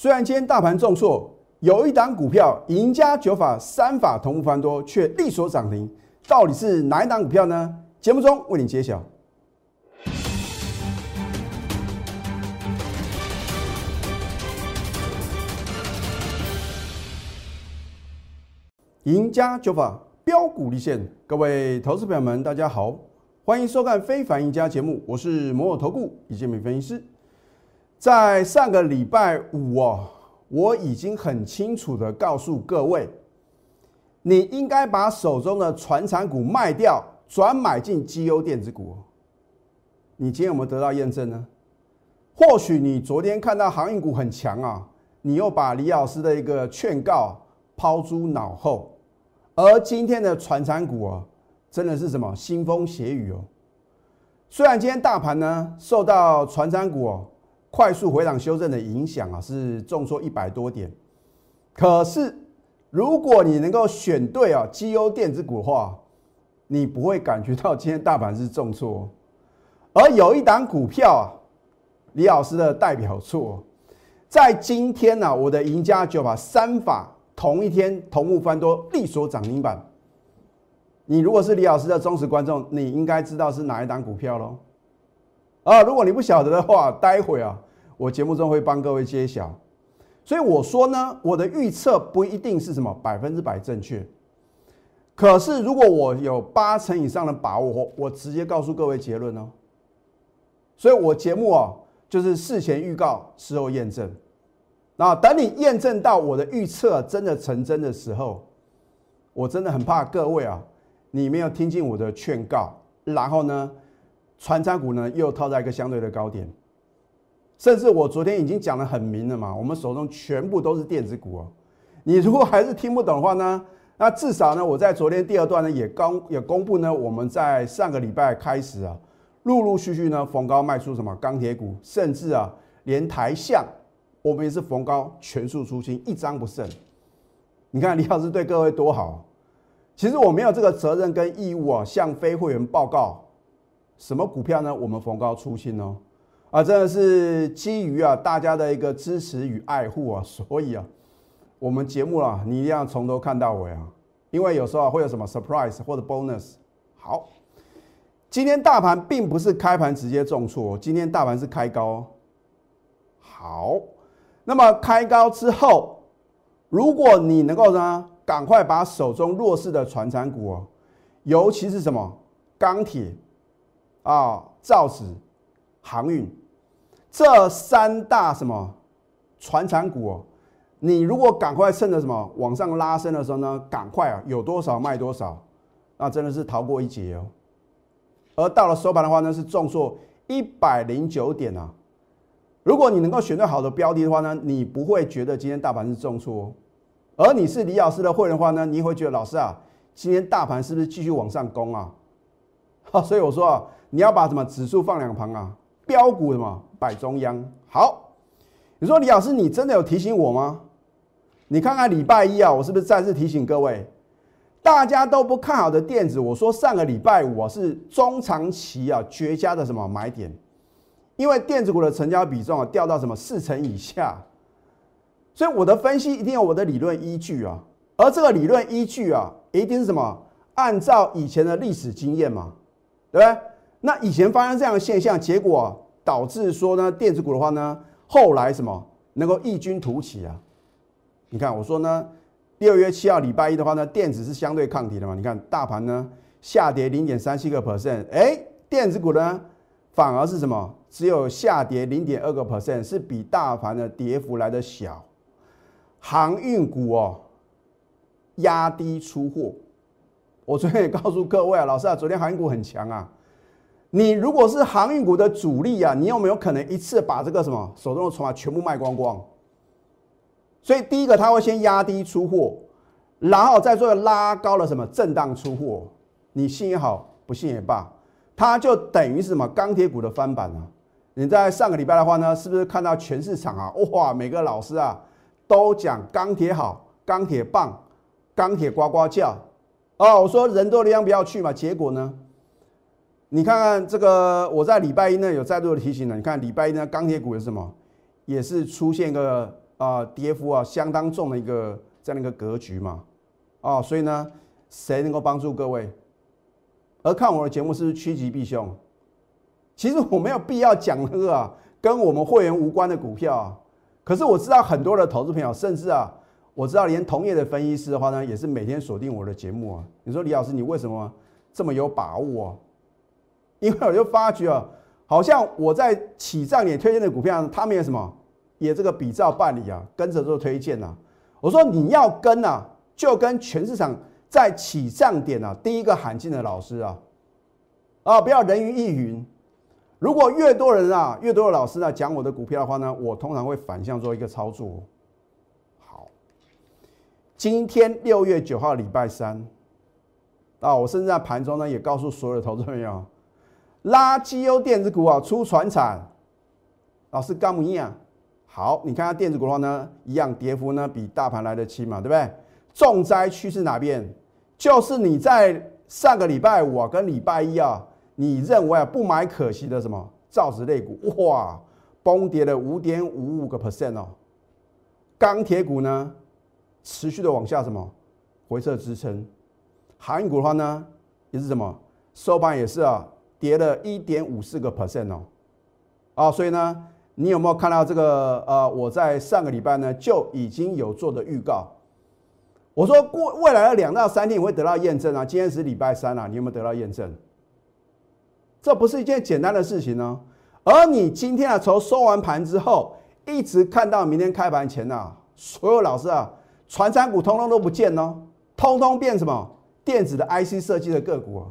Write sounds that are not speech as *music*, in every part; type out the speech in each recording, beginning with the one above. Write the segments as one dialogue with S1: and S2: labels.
S1: 虽然今天大盘重挫，有一档股票赢家九法三法同步翻多，却力所涨停，到底是哪一档股票呢？节目中为你揭晓。赢家九法标股立现，各位投资朋友们，大家好，欢迎收看《非凡赢家》节目，我是摩尔投顾李建明分析师。在上个礼拜五哦，我已经很清楚的告诉各位，你应该把手中的传产股卖掉，转买进绩优电子股。你今天有没有得到验证呢？或许你昨天看到航运股很强啊，你又把李老师的一个劝告抛诸脑后，而今天的传产股啊，真的是什么腥风血雨哦。虽然今天大盘呢受到传产股哦。快速回档修正的影响啊，是重挫一百多点。可是，如果你能够选对啊绩优电子股的话，你不会感觉到今天大盘是重挫。而有一档股票啊，李老师的代表作，在今天呢，我的赢家就把三法同一天同步翻多，力所涨停板。你如果是李老师的忠实观众，你应该知道是哪一档股票喽。啊，如果你不晓得的话，待会啊，我节目中会帮各位揭晓。所以我说呢，我的预测不一定是什么百分之百正确。可是如果我有八成以上的把握，我直接告诉各位结论哦。所以我节目啊，就是事前预告，事后验证。那等你验证到我的预测真的成真的时候，我真的很怕各位啊，你没有听进我的劝告，然后呢？船产股呢又套在一个相对的高点，甚至我昨天已经讲得很明了嘛，我们手中全部都是电子股哦。你如果还是听不懂的话呢，那至少呢，我在昨天第二段呢也刚也公布呢，我们在上个礼拜开始啊，陆陆续续呢逢高卖出什么钢铁股，甚至啊连台象我们也是逢高全数出清，一张不剩。你看李老师对各位多好，其实我没有这个责任跟义务啊，向非会员报告。什么股票呢？我们逢高出清哦，啊，真的是基于啊大家的一个支持与爱护啊，所以啊，我们节目啊，你一定要从头看到尾啊，因为有时候会有什么 surprise 或者 bonus。好，今天大盘并不是开盘直接重挫，今天大盘是开高。好，那么开高之后，如果你能够呢，赶快把手中弱势的传产股哦，尤其是什么钢铁。啊，造纸、航运这三大什么船产股哦，你如果赶快趁着什么往上拉升的时候呢，赶快啊，有多少卖多少，那真的是逃过一劫哦。而到了收盘的话呢，是重挫一百零九点啊。如果你能够选对好的标的的话呢，你不会觉得今天大盘是重挫，而你是李老师的会员的话呢，你会觉得老师啊，今天大盘是不是继续往上攻啊？好，*laughs* 所以我说啊。你要把什么指数放两旁啊？标股什么摆中央？好，你说李老师，你真的有提醒我吗？你看看礼拜一啊，我是不是再次提醒各位，大家都不看好的电子，我说上个礼拜五啊是中长期啊绝佳的什么买点，因为电子股的成交比重啊掉到什么四成以下，所以我的分析一定有我的理论依据啊，而这个理论依据啊一定是什么？按照以前的历史经验嘛，对不对？那以前发生这样的现象，结果导致说呢，电子股的话呢，后来什么能够异军突起啊？你看我说呢，六月七号礼拜一的话呢，电子是相对抗体的嘛？你看大盘呢下跌零点三七个 percent，哎，电子股呢反而是什么？只有下跌零点二个 percent，是比大盘的跌幅来的小。航运股哦，压低出货。我昨天也告诉各位啊，老师啊，昨天航运股很强啊。你如果是航运股的主力啊，你有没有可能一次把这个什么手中的筹码全部卖光光？所以第一个他会先压低出货，然后再做拉高了什么震荡出货。你信也好，不信也罢，它就等于是什么钢铁股的翻版啊！你在上个礼拜的话呢，是不是看到全市场啊？哇，每个老师啊都讲钢铁好，钢铁棒，钢铁呱呱叫哦。我说人多力量不要去嘛，结果呢？你看看这个，我在礼拜一呢有再度的提醒了。你看礼拜一呢，钢铁股是什么？也是出现一个啊跌幅啊相当重的一个这样的一个格局嘛，啊，所以呢，谁能够帮助各位？而看我的节目是不是趋吉避凶？其实我没有必要讲那个啊，跟我们会员无关的股票啊。可是我知道很多的投资朋友，甚至啊，我知道连同业的分析师的话呢，也是每天锁定我的节目啊。你说李老师，你为什么这么有把握啊？因为我就发觉啊，好像我在起涨点推荐的股票，他们也什么，也这个比照办理啊，跟着做推荐呐。我说你要跟啊，就跟全市场在起涨点啊，第一个喊进的老师啊，啊，不要人云亦云。如果越多人啊，越多的老师呢讲我的股票的话呢，我通常会反向做一个操作。好，今天六月九号礼拜三啊，我甚至在盘中呢也告诉所有的投资朋友，垃圾优电子股啊出船产，老师干不一样。好，你看下电子股的话呢，一样跌幅呢比大盘来得轻嘛，对不对？重灾区是哪边？就是你在上个礼拜五啊跟礼拜一啊。你认为啊不买可惜的什么造纸类股哇崩跌了五点五五个 percent 哦，钢铁股呢持续的往下什么回撤支撑，航运股的话呢也是什么收盘也是啊跌了一点五四个 percent 哦，啊所以呢你有没有看到这个呃我在上个礼拜呢就已经有做的预告，我说过未来的两到三天你会得到验证啊，今天是礼拜三啊，你有没有得到验证？这不是一件简单的事情呢，而你今天啊，从收完盘之后，一直看到明天开盘前呐，所有老师啊，传山股通通都不见哦，通通变什么？电子的 IC 设计的个股啊，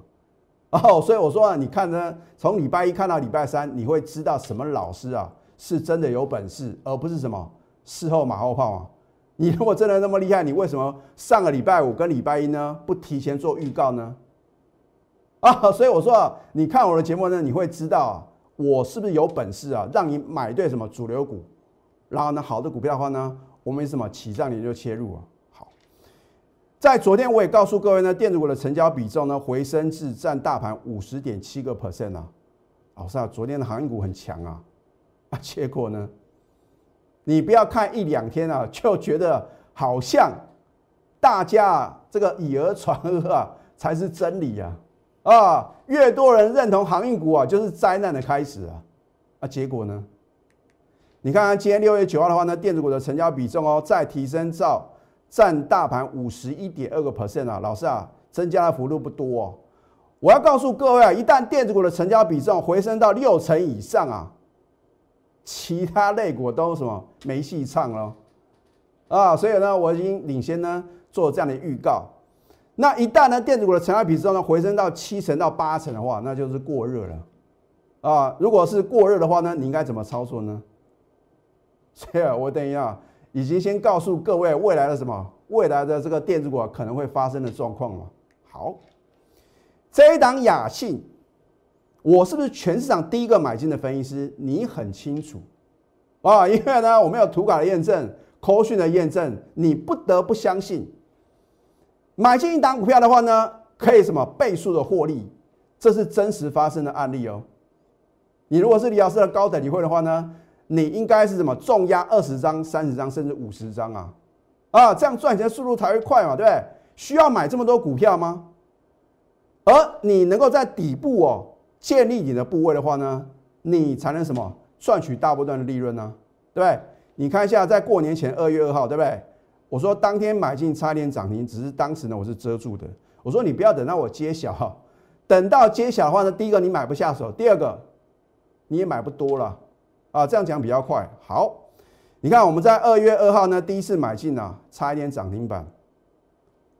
S1: 哦，所以我说啊，你看呢，从礼拜一看到礼拜三，你会知道什么老师啊是真的有本事，而不是什么事后马后炮啊。你如果真的那么厉害，你为什么上个礼拜五跟礼拜一呢不提前做预告呢？啊，所以我说啊，你看我的节目呢，你会知道啊，我是不是有本事啊，让你买对什么主流股，然后呢，好的股票的话呢，我们什么起涨点就切入啊。在昨天我也告诉各位呢，电子股的成交比重呢回升至占大盘五十点七个 percent 啊。老师啊，昨天的航运股很强啊，*laughs* 啊，结果呢，你不要看一两天啊，就觉得好像大家这个以讹传讹啊，才是真理啊。啊，越多人认同航运股啊，就是灾难的开始啊！啊，结果呢？你看看今天六月九号的话呢，电子股的成交比重哦，再提升到占大盘五十一点二个 percent 啊，老师啊，增加的幅度不多哦。我要告诉各位啊，一旦电子股的成交比重回升到六成以上啊，其他类股都什么没戏唱了啊！所以呢，我已经领先呢做这样的预告。那一旦呢，电子股的成交比重呢回升到七成到八成的话，那就是过热了啊！如果是过热的话呢，你应该怎么操作呢？*laughs* 所以啊，我等一下已经先告诉各位未来的什么未来的这个电子股可能会发生的状况了。好，这一档雅信，我是不是全市场第一个买进的分析师？你很清楚啊，因为呢，我们有图卡的验证、口讯的验证，你不得不相信。买进一档股票的话呢，可以什么倍数的获利，这是真实发生的案例哦。你如果是李老师的高等级会的话呢，你应该是什么重压二十张、三十张甚至五十张啊？啊，这样赚钱速度才会快嘛，对不对？需要买这么多股票吗？而你能够在底部哦建立你的部位的话呢，你才能什么赚取大波段的利润呢？对不对？你看一下，在过年前二月二号，对不对？我说当天买进差点涨停，只是当时呢我是遮住的。我说你不要等到我揭晓哈，等到揭晓的话呢，第一个你买不下手，第二个你也买不多了啊。这样讲比较快。好，你看我们在二月二号呢第一次买进啊，差一点涨停板，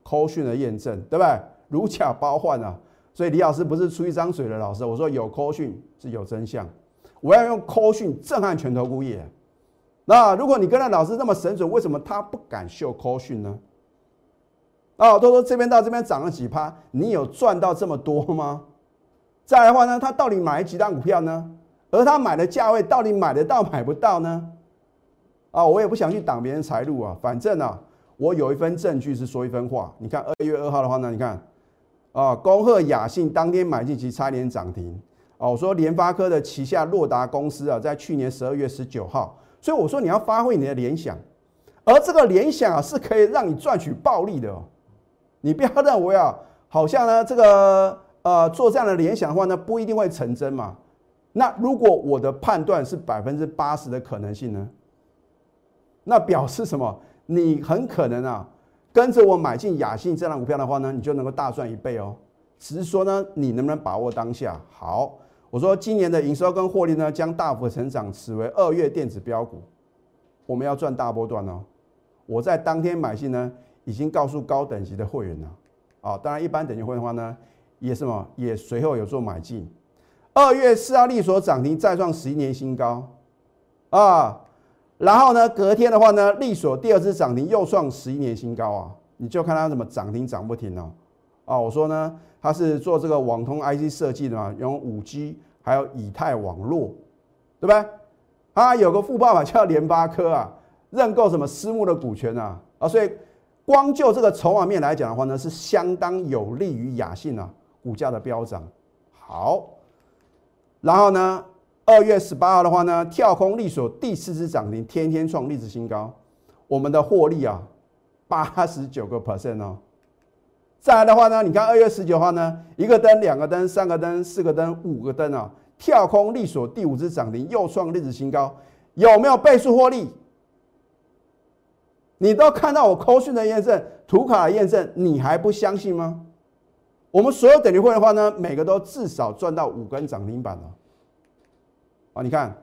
S1: 扣讯的验证对不对？如假包换啊。所以李老师不是出一张嘴的老师，我说有扣讯是有真相，我要用扣讯震撼全投股业。那如果你跟那老师那么神准，为什么他不敢秀扣讯呢？啊，都说这边到这边涨了几趴，你有赚到这么多吗？再来的话呢，他到底买了几档股票呢？而他买的价位到底买得到买不到呢？啊，我也不想去挡别人财路啊，反正啊，我有一份证据是说一分话。你看二月二号的话呢，你看啊，恭贺雅信当天买进其差点涨停。哦，我说联发科的旗下洛达公司啊，在去年十二月十九号。所以我说你要发挥你的联想，而这个联想啊，是可以让你赚取暴利的哦。你不要认为啊，好像呢这个呃做这样的联想的话呢，不一定会成真嘛。那如果我的判断是百分之八十的可能性呢？那表示什么？你很可能啊，跟着我买进雅信这张股票的话呢，你就能够大赚一倍哦。只是说呢，你能不能把握当下？好，我说今年的营收跟获利呢，将大幅成长，此为二月电子标股，我们要赚大波段哦。我在当天买进呢，已经告诉高等级的会员了。啊，当然一般等级会员的话呢，也什么也随后有做买进。二月四号利所涨停再创十一年新高，啊，然后呢，隔天的话呢，利所第二次涨停又创十一年新高啊，你就看它怎么涨停涨不停哦。啊，我说呢，它是做这个网通 IC 设计的嘛，用五 G 还有以太网络，对不对？啊，有个富爸爸叫联发科啊，认购什么私募的股权啊，啊，所以光就这个筹码面来讲的话呢，是相当有利于雅信啊股价的飙涨。好。然后呢，二月十八号的话呢，跳空利所第四次涨停，天天创历史新高。我们的获利啊，八十九个 percent 哦。再来的话呢，你看二月十九号呢，一个灯、两个灯、三个灯、四个灯、五个灯啊，跳空利所第五次涨停，又创历史新高。有没有倍数获利？你都看到我扣讯的验证、图卡的验证，你还不相信吗？我们所有等级会的话呢，每个都至少赚到五根涨停板了。啊，你看，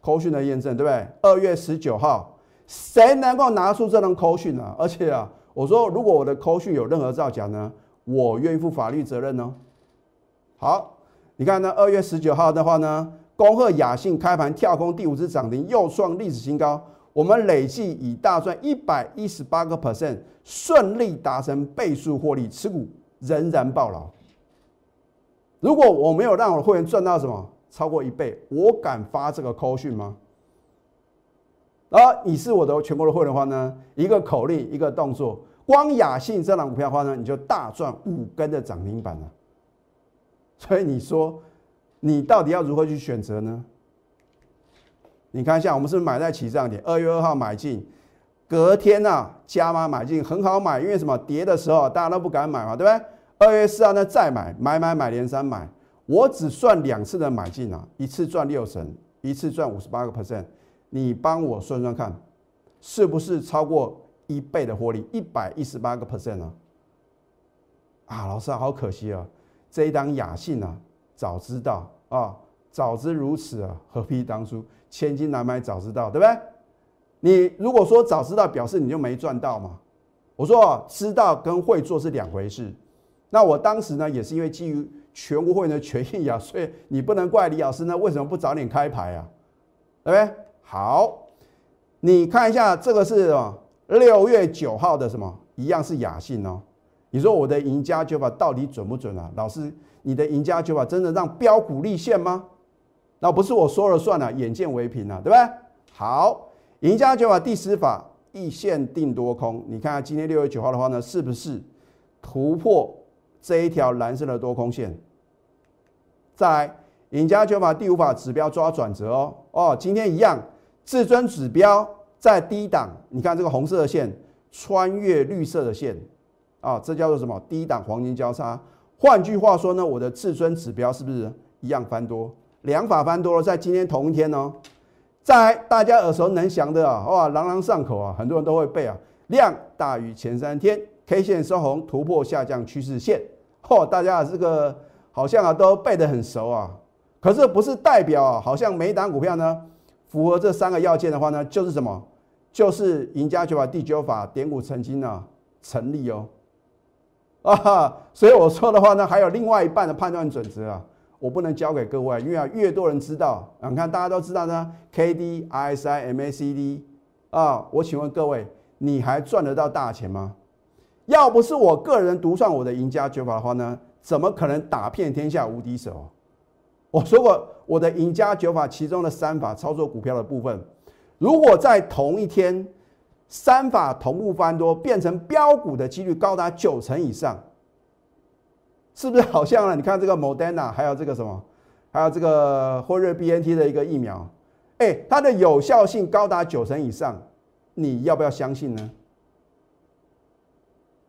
S1: 扣讯的验证对不对？二月十九号，谁能够拿出这张扣讯呢？而且啊，我说如果我的扣讯有任何造假呢，我愿意负法律责任呢。好，你看呢，二月十九号的话呢，恭贺雅信开盘跳空第五次涨停，又创历史新高。我们累计已大赚一百一十八个 percent，顺利达成倍数获利，持股。仍然暴牢。如果我没有让我的会员赚到什么超过一倍，我敢发这个扣讯吗？而你是我的全国的会员的话呢，一个口令，一个动作，光雅信这档股票的话呢，你就大赚五根的涨停板了。所以你说，你到底要如何去选择呢？你看一下，我们是不是买在起涨点？二月二号买进。隔天啊，加码买进很好买，因为什么？跌的时候大家都不敢买嘛，对不对？二月四号呢再买，买买买连三买，我只算两次的买进啊，一次赚六成，一次赚五十八个 percent。你帮我算算看，是不是超过一倍的获利？一百一十八个 percent 啊？啊，老师好可惜啊，这一档雅信啊，早知道啊，早知如此啊，何必当初千金难买早知道，对不对？你如果说早知道，表示你就没赚到嘛？我说知道跟会做是两回事。那我当时呢，也是因为基于全国会员的权益啊，所以你不能怪李老师呢，为什么不早点开牌啊？对不对？好，你看一下这个是啊，六月九号的什么？一样是雅信哦。你说我的赢家九法到底准不准啊？老师，你的赢家九法真的让标股立现吗？那不是我说了算了，眼见为凭啊，对不对？好。赢家九法第十法，一线定多空。你看今天六月九号的话呢，是不是突破这一条蓝色的多空线？再来，赢家九法第五法指标抓转折哦哦，今天一样，至尊指标在低档。你看这个红色的线穿越绿色的线啊，这叫做什么？低档黄金交叉。换句话说呢，我的至尊指标是不是一样翻多？两法翻多了，在今天同一天呢？在大家耳熟能详的啊，哇，朗朗上口啊，很多人都会背啊。量大于前三天，K 线收红，突破下降趋势线。嚯，大家这个好像啊都背得很熟啊。可是不是代表啊，好像每一档股票呢符合这三个要件的话呢，就是什么？就是赢家九法第九法点股成金啊，成立哦。啊，所以我说的话呢，还有另外一半的判断准则啊。我不能教给各位，因为，越多人知道，啊你看大家都知道呢，K D I S I M A C D 啊，我请问各位，你还赚得到大钱吗？要不是我个人独创我的赢家九法的话呢，怎么可能打遍天下无敌手？我说过，我的赢家九法其中的三法操作股票的部分，如果在同一天三法同步翻多，变成标股的几率高达九成以上。是不是好像呢？你看这个 Modena 还有这个什么，还有这个辉瑞 BNT 的一个疫苗，哎，它的有效性高达九成以上，你要不要相信呢？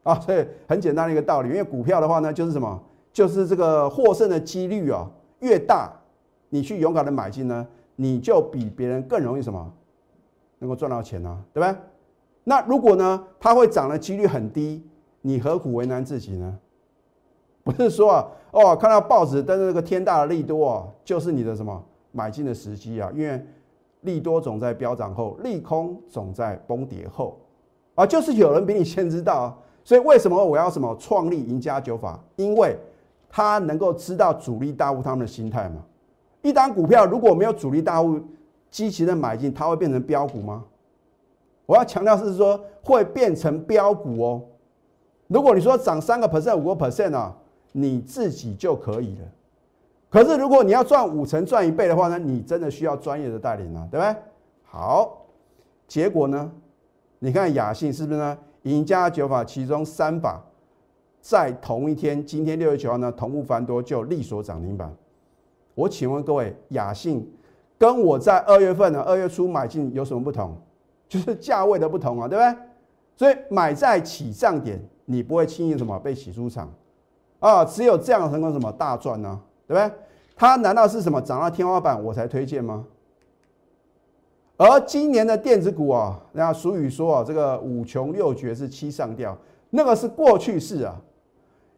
S1: 啊，所以很简单的一个道理，因为股票的话呢，就是什么，就是这个获胜的几率啊越大，你去勇敢的买进呢，你就比别人更容易什么，能够赚到钱呢，对吧？那如果呢，它会涨的几率很低，你何苦为难自己呢？*laughs* 不是说啊，哦，看到报纸登这个天大的利多啊，就是你的什么买进的时机啊，因为利多总在飙涨后，利空总在崩跌后，啊，就是有人比你先知道啊。所以为什么我要什么创立赢家九法？因为他能够知道主力大户他们的心态嘛。一单股票如果没有主力大户积极的买进，它会变成标股吗？我要强调是说会变成标股哦。如果你说涨三个 percent、五个 percent 啊，你自己就可以了。可是如果你要赚五成、赚一倍的话呢，你真的需要专业的带领啊，对不对？好，结果呢？你看雅信是不是呢？赢家九法其中三法在同一天，今天六月九号呢，同步翻多就力所涨停板。我请问各位，雅信跟我在二月份呢，二月初买进有什么不同？就是价位的不同啊，对不对？所以买在起涨点，你不会轻易什么被洗出场啊，只有这样才能什么大赚呢，对不对？它难道是什么涨到天花板我才推荐吗？而今年的电子股啊，那俗语说啊，这个五穷六绝是七上吊，那个是过去式啊。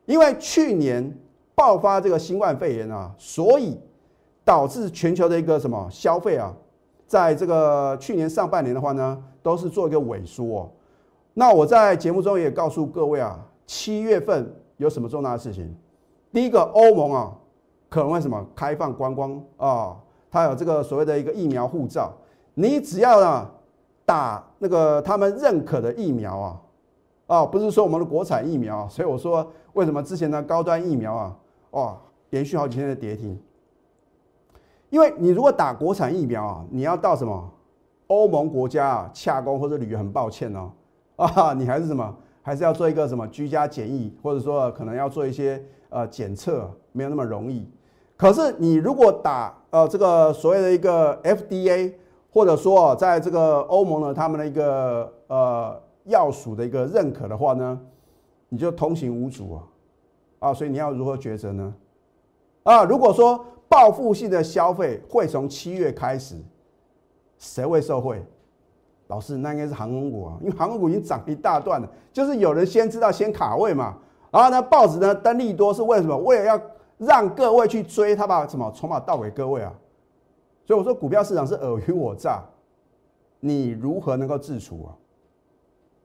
S1: 因为去年爆发这个新冠肺炎啊，所以导致全球的一个什么消费啊，在这个去年上半年的话呢，都是做一个萎缩。哦那我在节目中也告诉各位啊，七月份有什么重大的事情？第一个，欧盟啊，可能会什么？开放观光啊，它有这个所谓的一个疫苗护照。你只要呢打那个他们认可的疫苗啊，哦，不是说我们的国产疫苗，所以我说为什么之前的高端疫苗啊，哦，连续好几天的跌停，因为你如果打国产疫苗啊，你要到什么？欧盟国家啊洽公或者旅游，很抱歉哦，啊，你还是什么，还是要做一个什么居家检疫，或者说可能要做一些呃检测，没有那么容易。可是你如果打呃这个所谓的一个 FDA。或者说，在这个欧盟呢，他们的一个呃药署的一个认可的话呢，你就通行无阻啊，啊，所以你要如何抉择呢？啊，如果说报复性的消费会从七月开始，谁会受惠？老师，那应该是航空股啊，因为航空股已经涨一大段了，就是有人先知道先卡位嘛。然后呢，报纸呢登利多是为什么？为了要让各位去追，他把什么筹码倒给各位啊？所以我说，股票市场是尔虞我诈，你如何能够自处啊？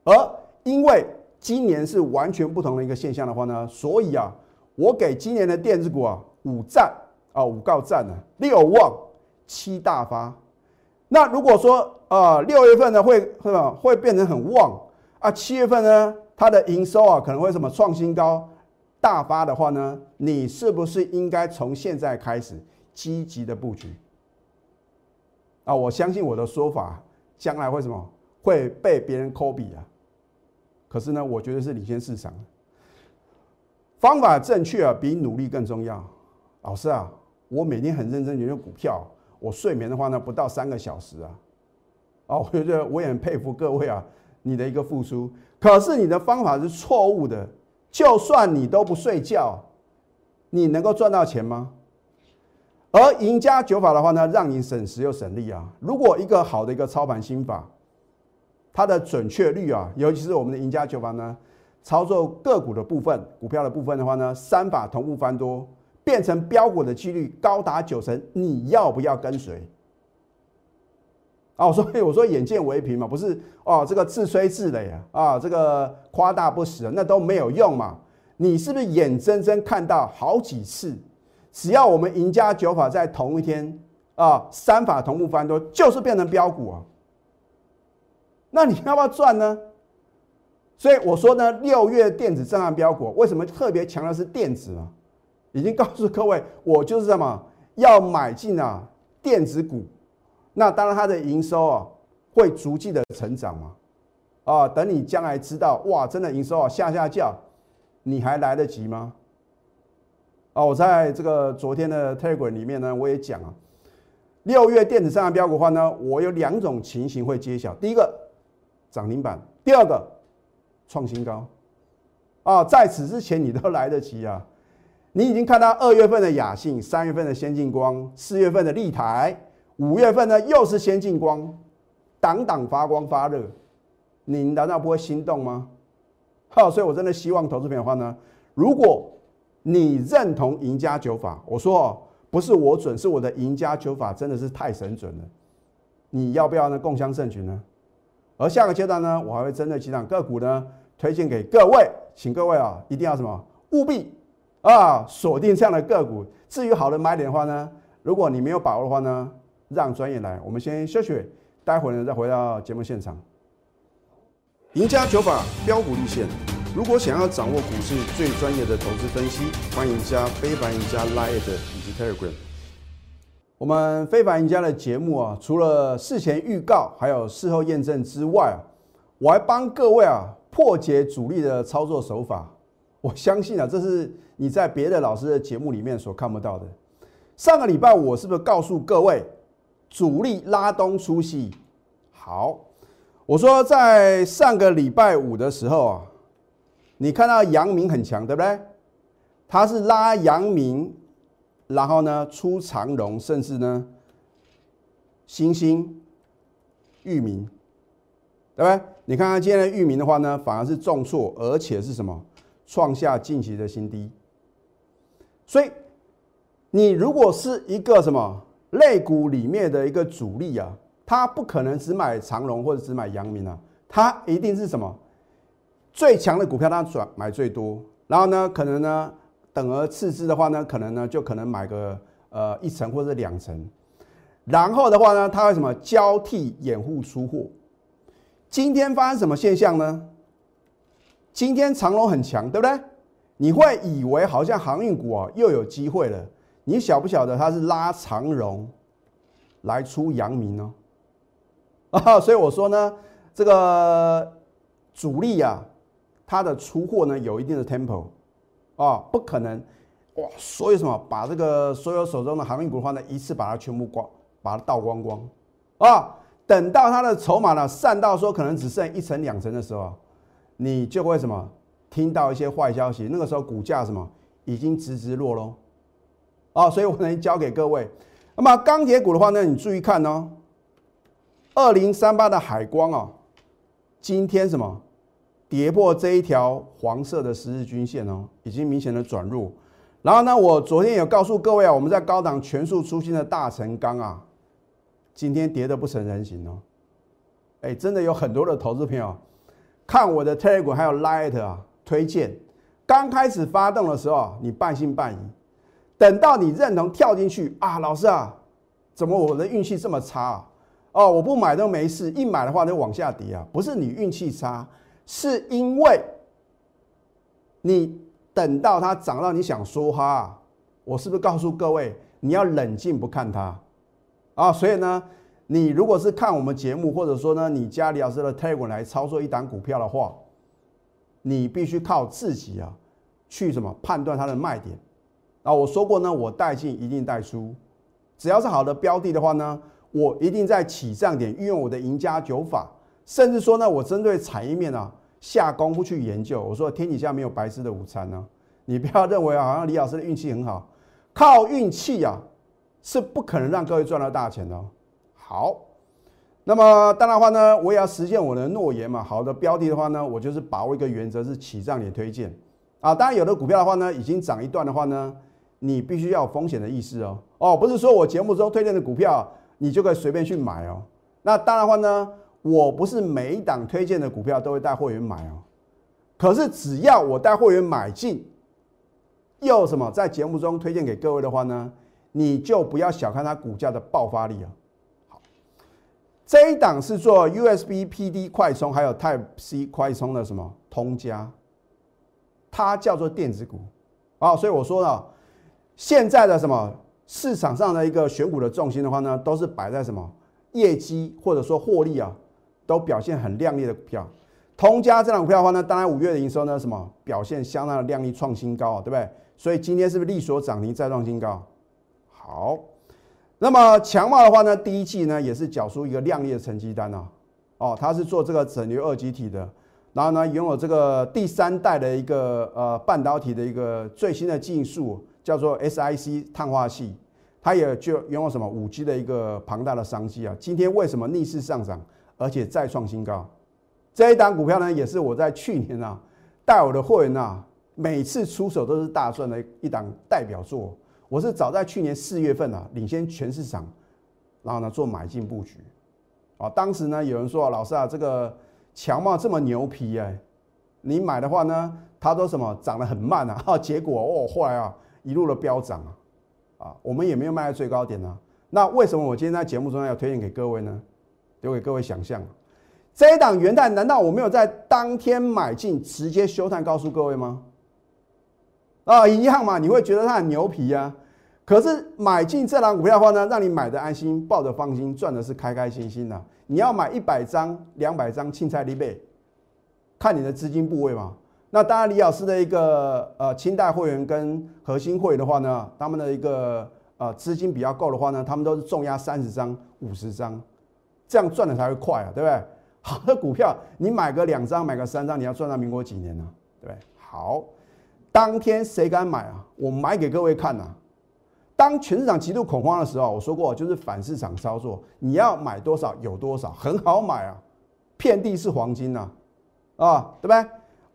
S1: 而因为今年是完全不同的一个现象的话呢，所以啊，我给今年的电子股啊五赞啊五告赞呢，六旺七大发。那如果说啊六月份呢会会么会变成很旺啊，七月份呢它的营收啊可能会什么创新高大发的话呢，你是不是应该从现在开始积极的布局？啊，我相信我的说法将来会什么会被别人 copy 啊？可是呢，我觉得是领先市场。方法正确啊，比努力更重要。老师啊，我每天很认真研究股票，我睡眠的话呢不到三个小时啊。哦，我觉得我也很佩服各位啊，你的一个付出。可是你的方法是错误的，就算你都不睡觉，你能够赚到钱吗？而赢家九法的话呢，让你省时又省力啊。如果一个好的一个操盘心法，它的准确率啊，尤其是我们的赢家九法呢，操作个股的部分、股票的部分的话呢，三法同步翻多，变成标股的几率高达九成，你要不要跟随？啊，所以我说眼见为凭嘛，不是哦，这个自吹自擂啊，啊，这个夸大不实，那都没有用嘛。你是不是眼睁睁看到好几次？只要我们赢家九法在同一天啊，三法同步翻多，就是变成标股啊。那你要不要赚呢？所以我说呢，六月电子震撼标股，为什么特别强调是电子啊？已经告诉各位，我就是什么要买进啊电子股。那当然它的营收啊会逐季的成长嘛。啊，等你将来知道哇，真的营收啊下下降，你还来得及吗？啊，我在这个昨天的 Telegram 里面呢，我也讲啊，六月电子上的标股的话呢，我有两种情形会揭晓。第一个，涨停板，第二个创新高，啊，在此之前你都来得及啊，你已经看到二月份的雅信，三月份的先进光，四月份的立台，五月份呢又是先进光，档档发光发热，你难道不会心动吗？好，所以我真的希望投资朋友的话呢，如果你认同赢家九法，我说哦，不是我准，是我的赢家九法真的是太神准了。你要不要呢？共襄盛举呢？而下个阶段呢，我还会针对几档个股呢，推荐给各位，请各位啊，一定要什么？务必啊，锁定这样的个股。至于好的买点的话呢，如果你没有把握的话呢，让专业来。我们先休息，待会儿呢再回到节目现场。赢家九法标股立线。如果想要掌握股市最专业的投资分析，欢迎加非凡赢家 Line 以及 Telegram。我们非凡赢家的节目啊，除了事前预告，还有事后验证之外啊，我还帮各位啊破解主力的操作手法。我相信啊，这是你在别的老师的节目里面所看不到的。上个礼拜我是不是告诉各位，主力拉东出西？好，我说在上个礼拜五的时候啊。你看到阳明很强，对不对？他是拉阳明，然后呢出长荣，甚至呢星星、域名，对不对？你看看今天的域名的话呢，反而是重挫，而且是什么？创下近期的新低。所以你如果是一个什么类股里面的一个主力啊，他不可能只买长荣或者只买阳明啊，他一定是什么？最强的股票，他转买最多，然后呢，可能呢，等而次之的话呢，可能呢，就可能买个呃一层或者两层，然后的话呢，他会什么交替掩护出货。今天发生什么现象呢？今天长龙很强，对不对？你会以为好像航运股啊又有机会了，你晓不晓得它是拉长荣来出阳明呢？*laughs* 啊，所以我说呢，这个主力啊。它的出货呢有一定的 tempo，啊，不可能哇！所以什么把这个所有手中的航运股的话呢，一次把它全部光，把它倒光光啊！等到它的筹码呢散到说可能只剩一层两层的时候，你就会什么听到一些坏消息，那个时候股价什么已经直直落喽啊！所以我能教给各位，那么钢铁股的话呢，你注意看哦，二零三八的海光啊，今天什么？跌破这一条黄色的十日均线哦，已经明显的转入。然后呢，我昨天有告诉各位啊，我们在高档全数出新的大成钢啊，今天跌得不成人形哦。哎，真的有很多的投资朋友看我的 Telegram 还有 Light 啊推荐，刚开始发动的时候你半信半疑，等到你认同跳进去啊，老师啊，怎么我的运气这么差啊哦？我不买都没事，一买的话就往下跌啊，不是你运气差。是因为你等到它涨到你想说哈，我是不是告诉各位你要冷静不看它啊？所以呢，你如果是看我们节目，或者说呢你家里老师的 t a g 来操作一档股票的话，你必须靠自己啊去什么判断它的卖点啊？我说过呢，我带进一定带出，只要是好的标的的话呢，我一定在起涨点运用我的赢家九法，甚至说呢，我针对产业面啊。下功夫去研究，我说天底下没有白吃的午餐呢，你不要认为好像 *laughs* 李老师的运气很好，靠运气啊是不可能让各位赚到大钱的。好，那么当然话呢，我也要实现我的诺言嘛。好的标的的话呢，我就是把握一个原则是起涨点推荐啊。当然有的股票的话呢，已经涨一段的话呢，你必须要有风险的意识哦。哦，不是说我节目中推荐的股票你就可以随便去买哦。那当然话呢。我不是每一档推荐的股票都会带会员买哦，可是只要我带会员买进，又什么在节目中推荐给各位的话呢，你就不要小看它股价的爆发力啊。这一档是做 USB PD 快充还有 Type C 快充的什么通家，它叫做电子股啊，所以我说了，现在的什么市场上的一个选股的重心的话呢，都是摆在什么业绩或者说获利啊。都表现很亮丽的股票，通家这档股票的话呢，当然五月的营收呢，什么表现相当的亮丽，创新高啊，对不对？所以今天是不是利索涨停再创新高？好，那么强茂的话呢，第一季呢也是缴出一个亮丽的成绩单啊，哦，它是做这个整流二极体的，然后呢，拥有这个第三代的一个呃半导体的一个最新的技术，叫做 SiC 碳化系，它也就拥有什么五 G 的一个庞大的商机啊。今天为什么逆势上涨，而且再创新高？这一档股票呢，也是我在去年啊带我的会员啊，每次出手都是大赚的一档代表作。我是早在去年四月份啊，领先全市场，然后呢做买进布局。啊，当时呢有人说老师啊，这个强茂这么牛皮哎，你买的话呢，它都什么涨得很慢啊，哈，*laughs* 结果哦后来啊一路的飙涨啊，啊，我们也没有卖在最高点啊。那为什么我今天在节目中要推荐给各位呢？留给各位想象。这一档元旦，难道我没有在当天买进，直接休探告诉各位吗？啊，一样嘛，你会觉得它很牛皮呀。可是买进这档股票的话呢，让你买的安心，抱着放心，赚的是开开心心的。你要买一百张、两百张，青菜利贝，看你的资金部位嘛。那当然，李老师的一个呃清代会员跟核心会员的话呢，他们的一个呃资金比较够的话呢，他们都是重压三十张、五十张，这样赚的才会快啊，对不对？好的股票，你买个两张，买个三张，你要赚到民国几年呢？对不对？好，当天谁敢买啊？我买给各位看呐。当全市场极度恐慌的时候，我说过就是反市场操作，你要买多少有多少，很好买啊，遍地是黄金呐，啊，对不对？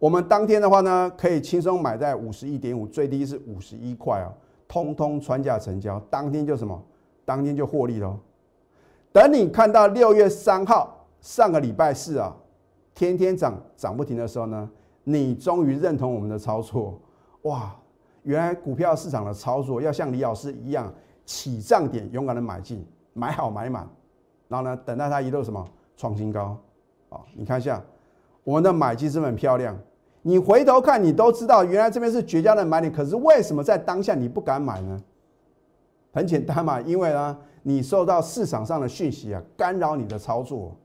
S1: 我们当天的话呢，可以轻松买在五十一点五，最低是五十一块啊，通通穿价成交，当天就什么？当天就获利喽。等你看到六月三号。上个礼拜四啊，天天涨涨不停的时候呢，你终于认同我们的操作，哇！原来股票市场的操作要像李老师一样，起涨点勇敢的买进，买好买满，然后呢，等待它一路什么创新高啊！你看一下我们的买进是很漂亮，你回头看你都知道，原来这边是绝佳的买点，可是为什么在当下你不敢买呢？很简单嘛，因为呢，你受到市场上的讯息啊干扰你的操作。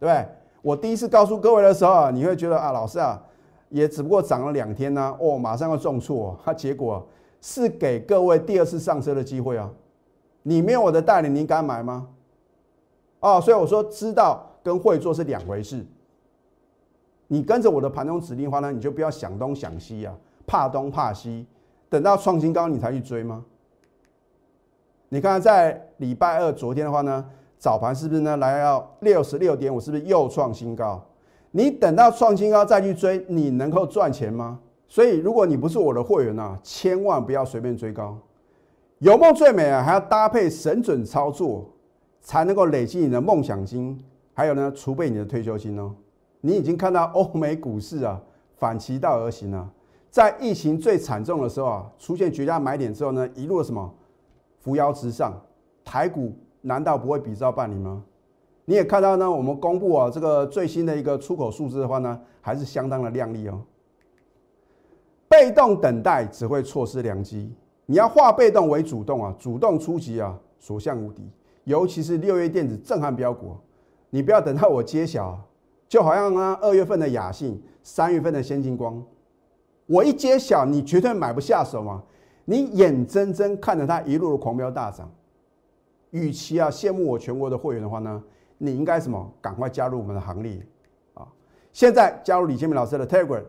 S1: 对不对？我第一次告诉各位的时候，你会觉得啊，老师啊，也只不过涨了两天呢，哦，马上要重挫，它 *laughs* 结果是给各位第二次上车的机会啊。你没有我的带领，你敢买吗？哦，所以我说，知道跟会做是两回事。你跟着我的盘中指令的话呢，你就不要想东想西啊，怕东怕西，等到创新高你才去追吗？你看在礼拜二昨天的话呢？早盘是不是呢？来到六十六点五，是不是又创新高？你等到创新高再去追，你能够赚钱吗？所以，如果你不是我的会员啊，千万不要随便追高。有梦最美啊，还要搭配神准操作，才能够累积你的梦想金，还有呢，储备你的退休金哦。你已经看到 *laughs* 欧美股市啊，反其道而行了，在疫情最惨重的时候啊，出现绝佳买点之后呢，一路什么扶摇直上，台股。难道不会比照办理吗？你也看到呢，我们公布啊这个最新的一个出口数字的话呢，还是相当的靓丽哦。被动等待只会错失良机，你要化被动为主动啊，主动出击啊，所向无敌。尤其是六月电子震撼标股，你不要等到我揭晓，就好像呢二月份的雅信，三月份的先进光，我一揭晓，你绝对买不下手嘛。你眼睁睁看着它一路的狂飙大涨。与其啊羡慕我全国的会员的话呢，你应该什么？赶快加入我们的行列啊！现在加入李建明老师的 Telegram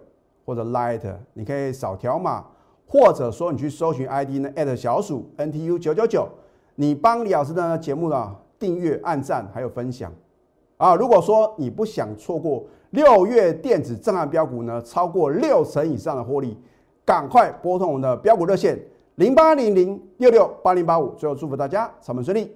S1: 或者 Light，你可以扫条码，或者说你去搜寻 ID 呢，at 小鼠 NTU 九九九，你帮李老师的节目呢订阅、按赞还有分享啊！如果说你不想错过六月电子震撼标股呢，超过六成以上的获利，赶快拨通我们的标股热线。零八零零六六八零八五，最后祝福大家上门顺利。